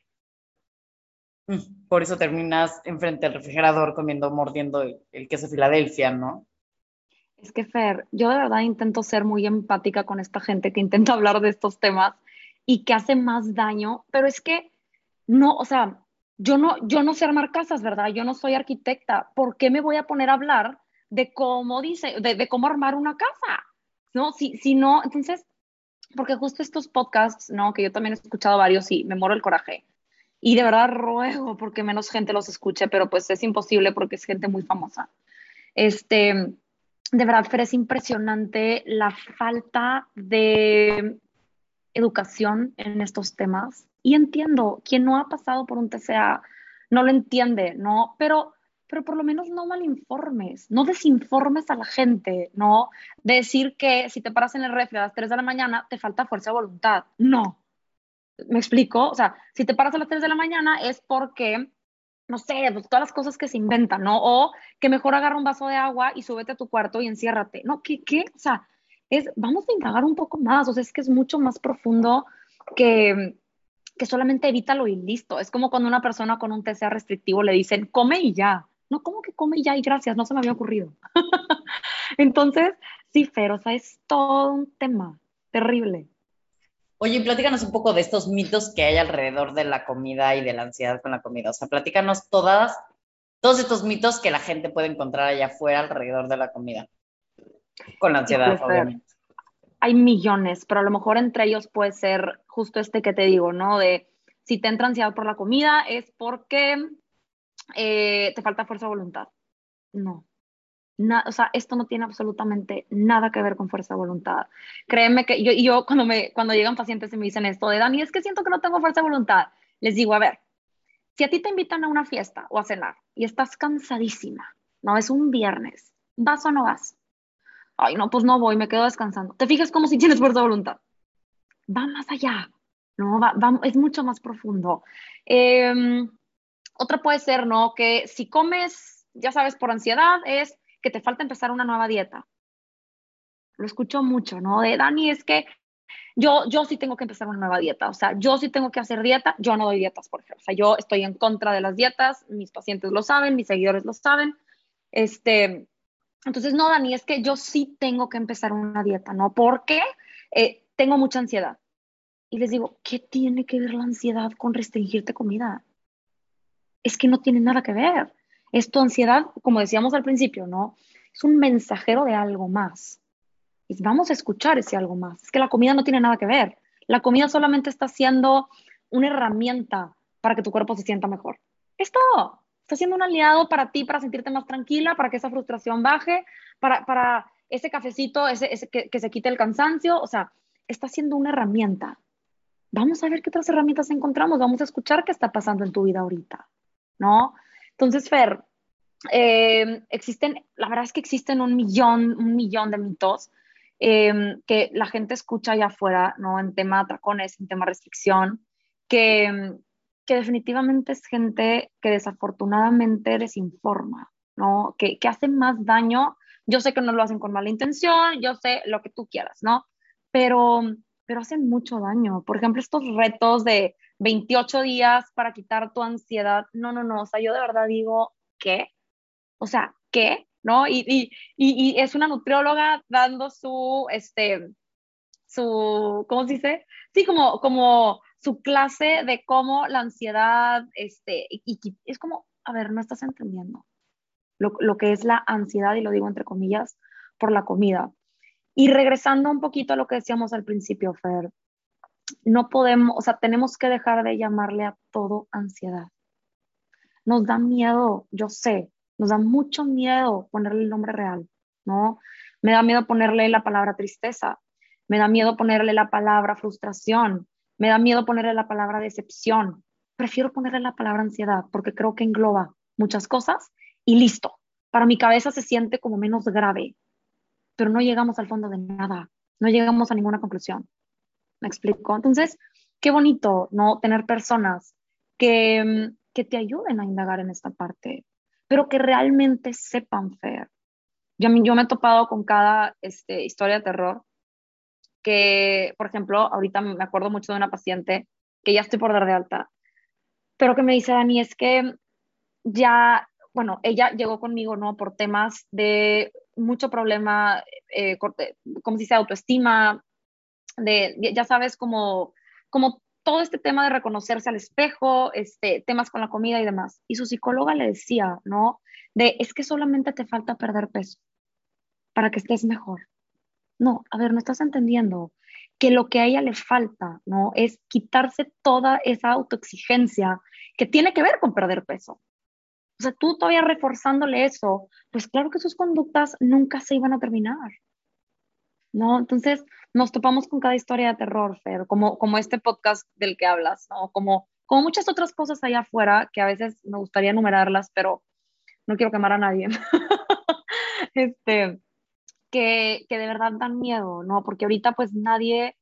Mm, por eso terminas enfrente del refrigerador comiendo, mordiendo el, queso Filadelfia, ¿no? Es que, Fer, yo de verdad intento ser muy empática con esta gente que intenta hablar de estos temas y que hace más daño, pero es que no, o sea, yo no, yo no sé armar casas, ¿verdad? Yo no soy arquitecta. ¿Por qué me voy a poner a hablar de cómo dice, de cómo armar una casa? ¿No? Si, si no, entonces, porque justo estos podcasts, ¿no? Que yo también he escuchado varios y me moro el coraje. Y de verdad ruego porque menos gente los escuche, pero pues es imposible porque es gente muy famosa. Este, de verdad, Fer, es impresionante la falta de educación en estos temas. Y entiendo, quien no ha pasado por un TCA no lo entiende, ¿no? Pero pero por lo menos no malinformes, no desinformes a la gente, no decir que si te paras en el refri a las 3 de la mañana te falta fuerza de voluntad. No. ¿Me explico? O sea, si te paras a las 3 de la mañana es porque, no sé, pues, todas las cosas que se inventan, ¿no? O que mejor agarra un vaso de agua y súbete a tu cuarto y enciérrate. No, ¿qué? qué? O sea, es, vamos a indagar un poco más, o sea, es que es mucho más profundo que, que solamente evítalo y listo. Es como cuando una persona con un TCA restrictivo le dicen, come y ya. No, ¿cómo que come ya y gracias? No se me había ocurrido. Entonces, sí, Fer, o sea, es todo un tema terrible. Oye, platícanos un poco de estos mitos que hay alrededor de la comida y de la ansiedad con la comida. O sea, platícanos todas, todos estos mitos que la gente puede encontrar allá afuera alrededor de la comida. Con la ansiedad, obviamente. Hay millones, pero a lo mejor entre ellos puede ser justo este que te digo, ¿no? De si te entra ansiedad por la comida es porque eh, te falta fuerza de voluntad. No. o sea, esto no tiene absolutamente nada que ver con fuerza de voluntad. Créeme que yo, yo cuando, me, cuando llegan pacientes y me dicen esto de Dani, es que siento que no tengo fuerza de voluntad, les digo, a ver, si a ti te invitan a una fiesta o a cenar y estás cansadísima, no es un viernes, ¿vas o no vas? Ay, no, pues no voy, me quedo descansando. ¿Te fijas como si tienes fuerza de voluntad? Va más allá, ¿no? Va, es mucho más profundo. Eh, otra puede ser, ¿no? Que si comes, ya sabes, por ansiedad, es que te falta empezar una nueva dieta. Lo escucho mucho, ¿no? De Dani, es que yo, yo sí tengo que empezar una nueva dieta. O sea, yo sí tengo que hacer dieta. Yo no doy dietas, por ejemplo. O sea, yo estoy en contra de las dietas. Mis pacientes lo saben, mis seguidores lo saben. Este, entonces, no, Dani, es que yo sí tengo que empezar una dieta, ¿no? Porque eh, tengo mucha ansiedad. Y les digo, ¿qué tiene que ver la ansiedad con restringirte comida? Es que no tiene nada que ver. Es tu ansiedad, como decíamos al principio, ¿no? Es un mensajero de algo más. Y vamos a escuchar ese algo más. Es que la comida no tiene nada que ver. La comida solamente está siendo una herramienta para que tu cuerpo se sienta mejor. Es. Está siendo un aliado para ti, para sentirte más tranquila, para que esa frustración baje, para, ese cafecito, que, que, se quite el cansancio. O sea, está siendo una herramienta. Vamos a ver qué otras herramientas encontramos. Vamos a escuchar qué está pasando en tu vida ahorita. ¿No? Entonces, Fer, eh, existen, la verdad es que existen un millón, un millón de mitos eh, que la gente escucha allá afuera, ¿no? En tema atracones, en tema restricción, que, que definitivamente es gente que desafortunadamente desinforma, ¿no? Que, que hacen más daño. Yo sé que no lo hacen con mala intención, yo sé lo que tú quieras, ¿no? Pero, pero hacen mucho daño. Por ejemplo, estos retos de 28 días para quitar tu ansiedad. No, no, no. O sea, yo de verdad digo, ¿qué? O sea, ¿qué? ¿No? Y, y, y, es una nutrióloga dando su, este, su, ¿cómo se dice? Sí, como, como su clase de cómo la ansiedad, este, y, es como, a ver, no estás entendiendo lo, lo, que es la ansiedad, y lo digo entre comillas, por la comida. Y regresando un poquito a lo que decíamos al principio, Fer, no podemos, o sea, tenemos que dejar de llamarle a todo ansiedad. Nos da miedo, yo sé, nos da mucho miedo ponerle el nombre real, ¿no? Me da miedo ponerle la palabra tristeza, me da miedo ponerle la palabra frustración, me da miedo ponerle la palabra decepción. Prefiero ponerle la palabra ansiedad porque creo que engloba muchas cosas y listo. Para mi cabeza se siente como menos grave, pero no llegamos al fondo de nada, no llegamos a ninguna conclusión. ¿Me explico? Entonces, qué bonito, ¿no? Tener personas que, mm, que te ayuden a indagar en esta parte, pero que realmente sepan Fer. Yo, yo me he topado con cada este, historia de terror que, por ejemplo, ahorita me acuerdo mucho de una paciente que ya estoy por dar de alta, pero que me dice, Dani, es que ya, bueno, ella llegó conmigo, ¿no? Por temas de mucho problema, eh, como si sea autoestima, de, ya sabes, como, como todo este tema de reconocerse al espejo, este, temas con la comida y demás. Y su psicóloga le decía, ¿no? De, es que solamente te falta perder peso para que estés mejor. No, a ver, no estás entendiendo que lo que a ella le falta, ¿no? Es quitarse toda esa autoexigencia que tiene que ver con perder peso. O sea, tú todavía reforzándole eso, pues claro que sus conductas nunca se iban a terminar. ¿No? Entonces, nos topamos con cada historia de terror, Fer, como, como este podcast del que hablas, ¿no? Como, como muchas otras cosas allá afuera que a veces me gustaría enumerarlas, pero no quiero quemar a nadie. este, que, que, de verdad dan miedo, ¿no? Porque ahorita pues nadie,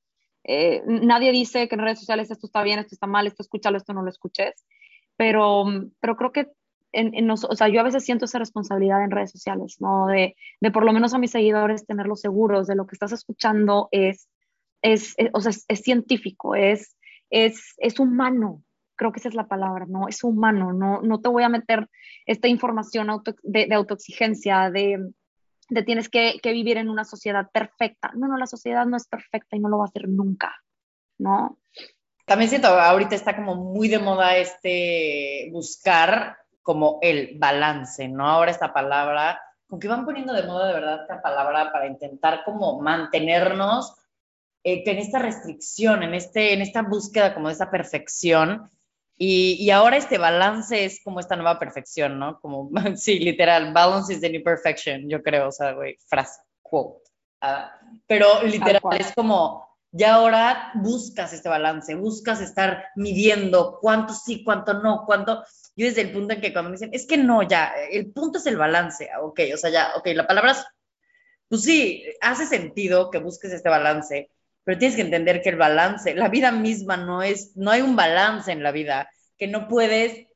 eh, nadie dice que en redes sociales esto está bien, esto está mal, esto escúchalo, esto no lo escuches, pero, pero creo que en, en o sea, yo a veces siento esa responsabilidad en redes sociales, ¿no? De, de por lo menos a mis seguidores tenerlos seguros de lo que estás escuchando es, es, o sea, es, científico, es, es, es humano, creo que esa es la palabra, ¿no? Es humano, no, no te voy a meter esta información de, de, autoexigencia, de, de tienes que, que, vivir en una sociedad perfecta. No, no, la sociedad no es perfecta y no lo va a ser nunca, ¿no? También siento, ahorita está como muy de moda este buscar como el balance, ¿no? Ahora esta palabra, con que van poniendo de moda de verdad esta palabra para intentar como mantenernos eh, en esta restricción, en, este, en esta búsqueda como de esa perfección. Y, y, ahora este balance es como esta nueva perfección, ¿no? Como, sí, literal, balance is the new perfection, yo creo, o sea, güey, frase, quote. Uh, pero literal es como, ya ahora buscas este balance, buscas estar midiendo cuánto sí, cuánto no, cuánto. Yo desde el punto en que cuando me dicen, es que no, ya, el punto es el balance, ok, o sea, ya, ok, la palabra es, pues sí, hace sentido que busques este balance, pero tienes que entender que el balance, la vida misma no es, no hay un balance en la vida, que no puedes,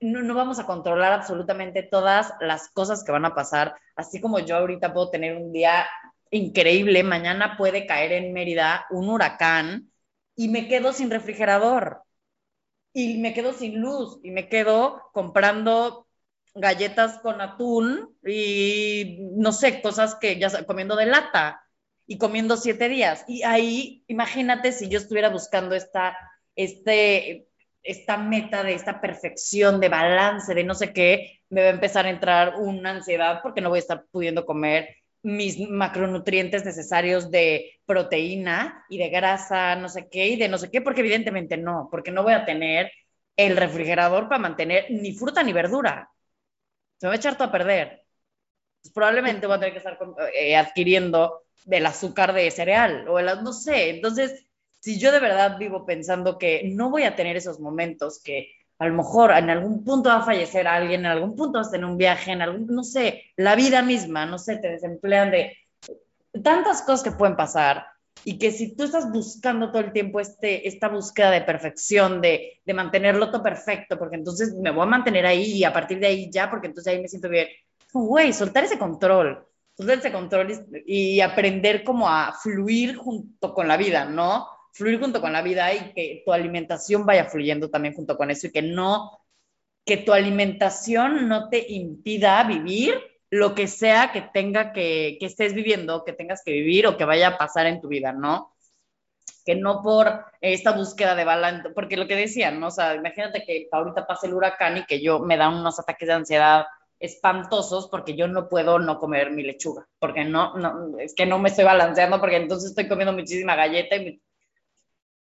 no, no vamos a controlar absolutamente todas las cosas que van a pasar, así como yo ahorita puedo tener un día increíble, mañana puede caer en Mérida un huracán y me quedo sin refrigerador y me quedo sin luz y me quedo comprando galletas con atún y no sé, cosas que ya comiendo de lata y comiendo siete días. Y ahí, imagínate si yo estuviera buscando esta, este, esta meta de esta perfección, de balance, de no sé qué, me va a empezar a entrar una ansiedad porque no voy a estar pudiendo comer mis macronutrientes necesarios de proteína y de grasa, no sé qué, y de no sé qué, porque evidentemente no, porque no voy a tener el refrigerador para mantener ni fruta ni verdura. Se me va a echar todo a perder. Pues probablemente voy a tener que estar eh, adquiriendo del azúcar de cereal o el, no sé. Entonces, si yo de verdad vivo pensando que no voy a tener esos momentos, que a lo mejor en algún punto va a fallecer alguien, en algún punto vas a tener un viaje, en algún, no sé, la vida misma, no sé, te desemplean de tantas cosas que pueden pasar y que si tú estás buscando todo el tiempo este, esta búsqueda de perfección, de, de mantenerlo todo perfecto, porque entonces me voy a mantener ahí y a partir de ahí ya, porque entonces ahí me siento bien, güey, soltar ese control, soltar ese control y, y aprender como a fluir junto con la vida, ¿no? Fluir junto con la vida y que tu alimentación vaya fluyendo también junto con eso y que no, que tu alimentación no te impida vivir lo que sea que tenga que, que estés viviendo, que tengas que vivir o que vaya a pasar en tu vida, ¿no? Que no por esta búsqueda de balance, porque lo que decían, ¿no? O sea, imagínate que ahorita pase el huracán y que yo me dan unos ataques de ansiedad espantosos porque yo no puedo no comer mi lechuga, porque no, no, es que no me estoy balanceando porque entonces estoy comiendo muchísima galleta y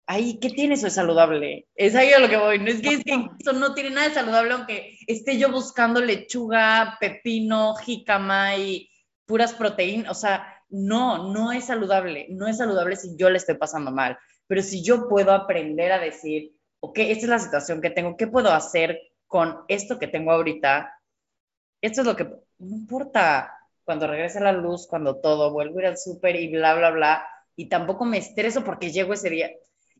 ay, ¿qué tiene eso de saludable? Es ahí a lo que voy. No es que, es que eso no tiene nada de saludable, aunque esté yo buscando lechuga, pepino, jícama y puras proteínas. O sea, no, no es saludable. No es saludable si yo le estoy pasando mal. Pero si yo puedo aprender a decir, ok, esta es la situación que tengo, ¿qué puedo hacer con esto que tengo ahorita? Esto es lo que, no importa cuando regrese la luz, cuando todo, vuelvo a ir al súper y bla, bla, bla. Y tampoco me estreso porque llego ese día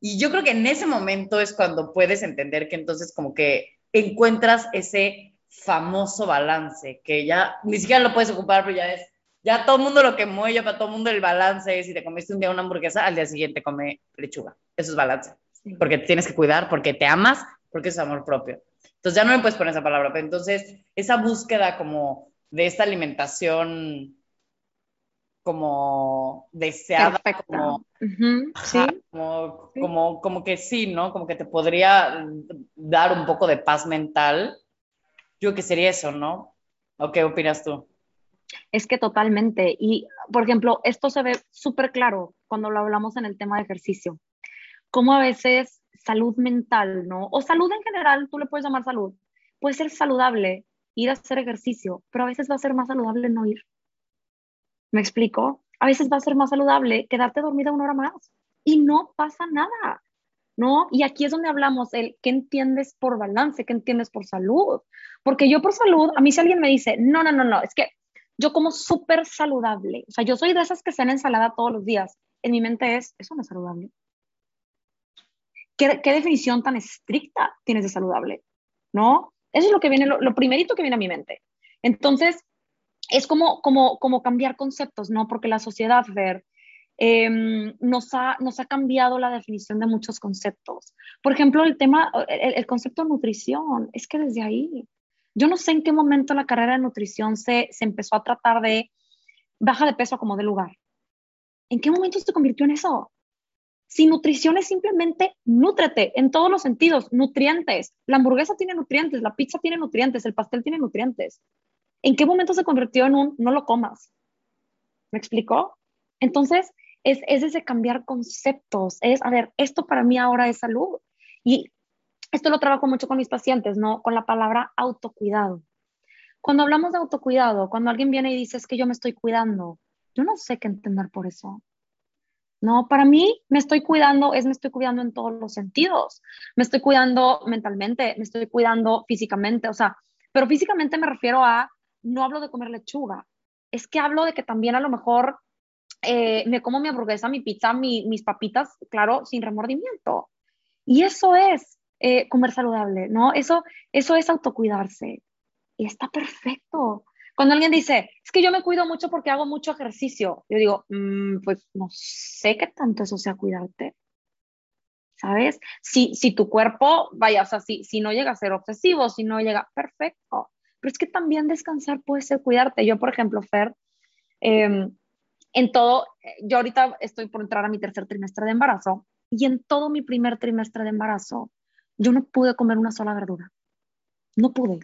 y yo creo que en ese momento es cuando puedes entender que entonces como que encuentras ese famoso balance, que ya ni siquiera lo puedes ocupar, pero ya es, ya todo el mundo lo que mueve, para todo el mundo el balance es si te comiste un día una hamburguesa, al día siguiente come lechuga. Eso es balance. Porque te tienes que cuidar, porque te amas, porque es amor propio. Entonces ya no me puedes poner esa palabra, pero entonces esa búsqueda como de esta alimentación como deseada, como, sí. como, como, que sí, ¿no? Como que te podría dar un poco de paz mental. Yo que sería eso, ¿no? ¿O qué opinas tú? Es que totalmente. Y, por ejemplo, esto se ve súper claro cuando lo hablamos en el tema de ejercicio. Como a veces salud mental, ¿no? O salud en general, tú le puedes llamar salud. Puede ser saludable ir a hacer ejercicio, pero a veces va a ser más saludable no ir. ¿Me explico? A veces va a ser más saludable quedarte dormida una hora más y no pasa nada, ¿no? Y aquí es donde hablamos el qué entiendes por balance, qué entiendes por salud. Porque yo por salud, a mí si alguien me dice, no, no, no, no, es que yo como súper saludable, o sea, yo soy de esas que en ensalada todos los días, en mi mente es, eso no es saludable. ¿Qué, definición tan estricta tienes de saludable? ¿No? Eso es lo que viene, lo, lo primerito que viene a mi mente. Entonces, es como, como, cambiar conceptos, ¿no? Porque la sociedad, ver, em, nos, ha, nos ha cambiado la definición de muchos conceptos. Por ejemplo, el tema, el, concepto de nutrición, es que desde ahí, yo no sé en qué momento la carrera de nutrición se, se empezó a tratar de baja de peso como de lugar. ¿En qué momento se convirtió en eso? Si nutrición es simplemente nútrete en todos los sentidos, nutrientes. La hamburguesa tiene nutrientes, la pizza tiene nutrientes, el pastel tiene nutrientes. ¿En qué momento se convirtió en un no lo comas? ¿Me explicó? Entonces, es, es ese cambiar conceptos, es, a ver, esto para mí ahora es salud. Y esto lo trabajo mucho con mis pacientes, ¿no? Con la palabra autocuidado. Cuando hablamos de autocuidado, cuando alguien viene y dice es que yo me estoy cuidando, yo no sé qué entender por eso. No, para mí me estoy cuidando, es me estoy cuidando en todos los sentidos. Me estoy cuidando mentalmente, me estoy cuidando físicamente, o sea, pero físicamente me refiero a no hablo de comer lechuga, es que hablo de que también a lo mejor eh, me como mi hamburguesa, mi pizza, mis papitas, claro, sin remordimiento. Y eso es eh, comer saludable, ¿no? Eso, eso es autocuidarse. Y está perfecto. Cuando alguien dice, es que yo me cuido mucho porque hago mucho ejercicio, yo digo, mm, pues no sé qué tanto eso sea cuidarte. ¿Sabes? Si, si tu cuerpo, vaya, o sea, si, si no llega a ser obsesivo, si no llega, perfecto pero es que también descansar puede ser cuidarte. Yo, por ejemplo, Fer, em, en todo, yo ahorita estoy por entrar a mi tercer trimestre de embarazo y en todo mi primer trimestre de embarazo, yo no pude comer una sola verdura. No pude,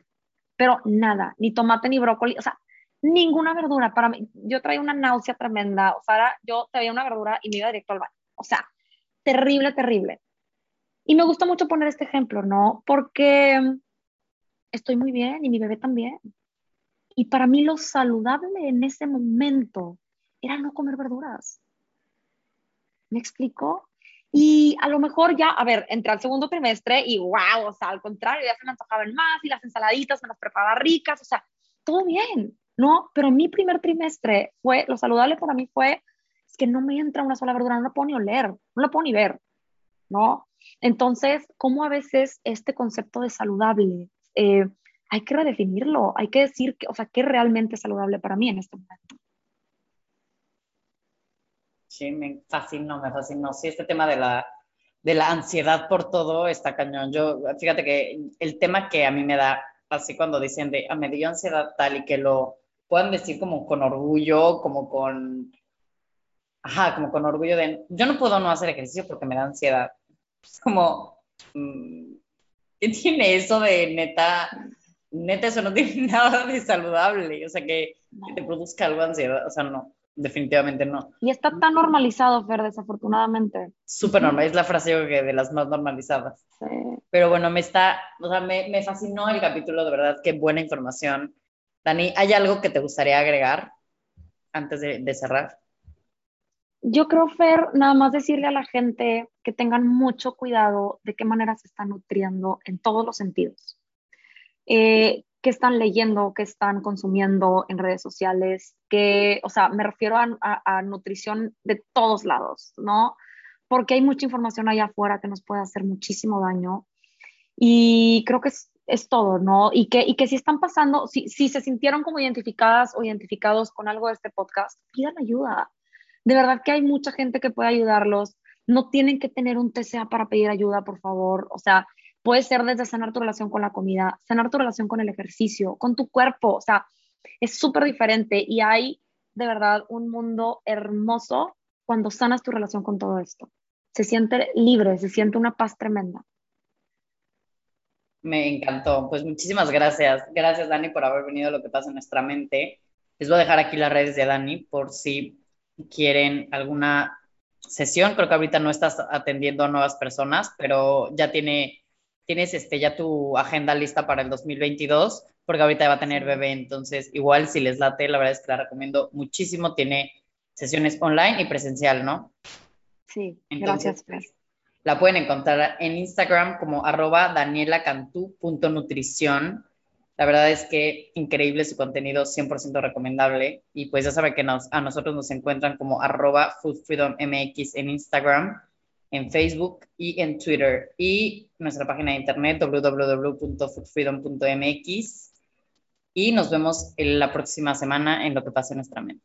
pero nada, ni tomate ni brócoli, o sea, ninguna verdura para mí. Yo traía una náusea tremenda, o sea, yo te veía una verdura y me iba directo al baño. O sea, terrible, terrible. Y me gusta mucho poner este ejemplo, ¿no? Porque estoy muy bien y mi bebé también. Y para mí lo saludable en ese momento era no comer verduras. ¿Me explico? Y a lo mejor ya, a ver, entré al segundo trimestre y wow, o sea, al contrario, ya se me antojaban más y las ensaladitas me las preparaba ricas, o sea, todo bien, ¿no? Pero mi primer trimestre fue, lo saludable para mí fue, es que no me entra una sola verdura, no la puedo ni oler, no la puedo ni ver, ¿no? Entonces, ¿cómo a veces este concepto de saludable eh, hay que redefinirlo, hay que decir, que, o sea, qué realmente es saludable para mí en este momento. Sí, me fascinó, me fascinó. Sí, este tema de la, de la ansiedad por todo está cañón. Yo, fíjate que el tema que a mí me da, así cuando dicen de, ah, me dio ansiedad tal y que lo puedan decir como con orgullo, como con, ajá, como con orgullo de, yo no puedo no hacer ejercicio porque me da ansiedad. Es como, mm, ¿qué tiene eso de neta? Neta, eso no tiene nada de saludable. O sea, que, te produzca algo ansiedad. O sea, no, definitivamente no. Y está tan normalizado, Fer, desafortunadamente. Súper normal. Es la frase que de las más normalizadas. Sí. Pero bueno, me está, o sea, me, me fascinó el capítulo, de verdad, qué buena información. Dani, ¿hay algo que te gustaría agregar antes de, de cerrar? Yo creo, Fer, nada más decirle a la gente que tengan mucho cuidado de qué manera se está nutriendo en todos los sentidos. Eh, qué están leyendo, qué están consumiendo en redes sociales, que, o sea, me refiero a, nutrición de todos lados, ¿no? Porque hay mucha información allá afuera que nos puede hacer muchísimo daño. Y creo que es, es todo, ¿no? Y que, y que si están pasando, si, si se sintieron como identificadas o identificados con algo de este podcast, pidan ayuda. De verdad que hay mucha gente que puede ayudarlos. No tienen que tener un TCA para pedir ayuda, por favor. O sea, Puede ser desde sanar tu relación con la comida, sanar tu relación con el ejercicio, con tu cuerpo. O sea, es súper diferente y hay de verdad un mundo hermoso cuando sanas tu relación con todo esto. Se siente libre, se siente una paz tremenda. Me encantó. Pues muchísimas gracias. Gracias, Dani, por haber venido a lo que pasa en nuestra mente. Les voy a dejar aquí las redes de Dani por si quieren alguna sesión. Creo que ahorita no estás atendiendo a nuevas personas, pero ya tiene tienes este, ya tu agenda lista para el 2022, porque ahorita va a tener bebé, entonces igual si les late, la verdad es que la recomiendo muchísimo, tiene sesiones online y presencial, ¿no? Sí, gracias. La pueden encontrar en Instagram como arroba danielacantú.nutrición. La verdad es que increíble su contenido, 100% recomendable. Y pues ya saben que nos, a nosotros nos encuentran como arroba foodfreedommx en Instagram en Facebook y en Twitter y nuestra página de internet www.foodfreedom.mx y nos vemos la próxima semana en lo que pasa en nuestra mente.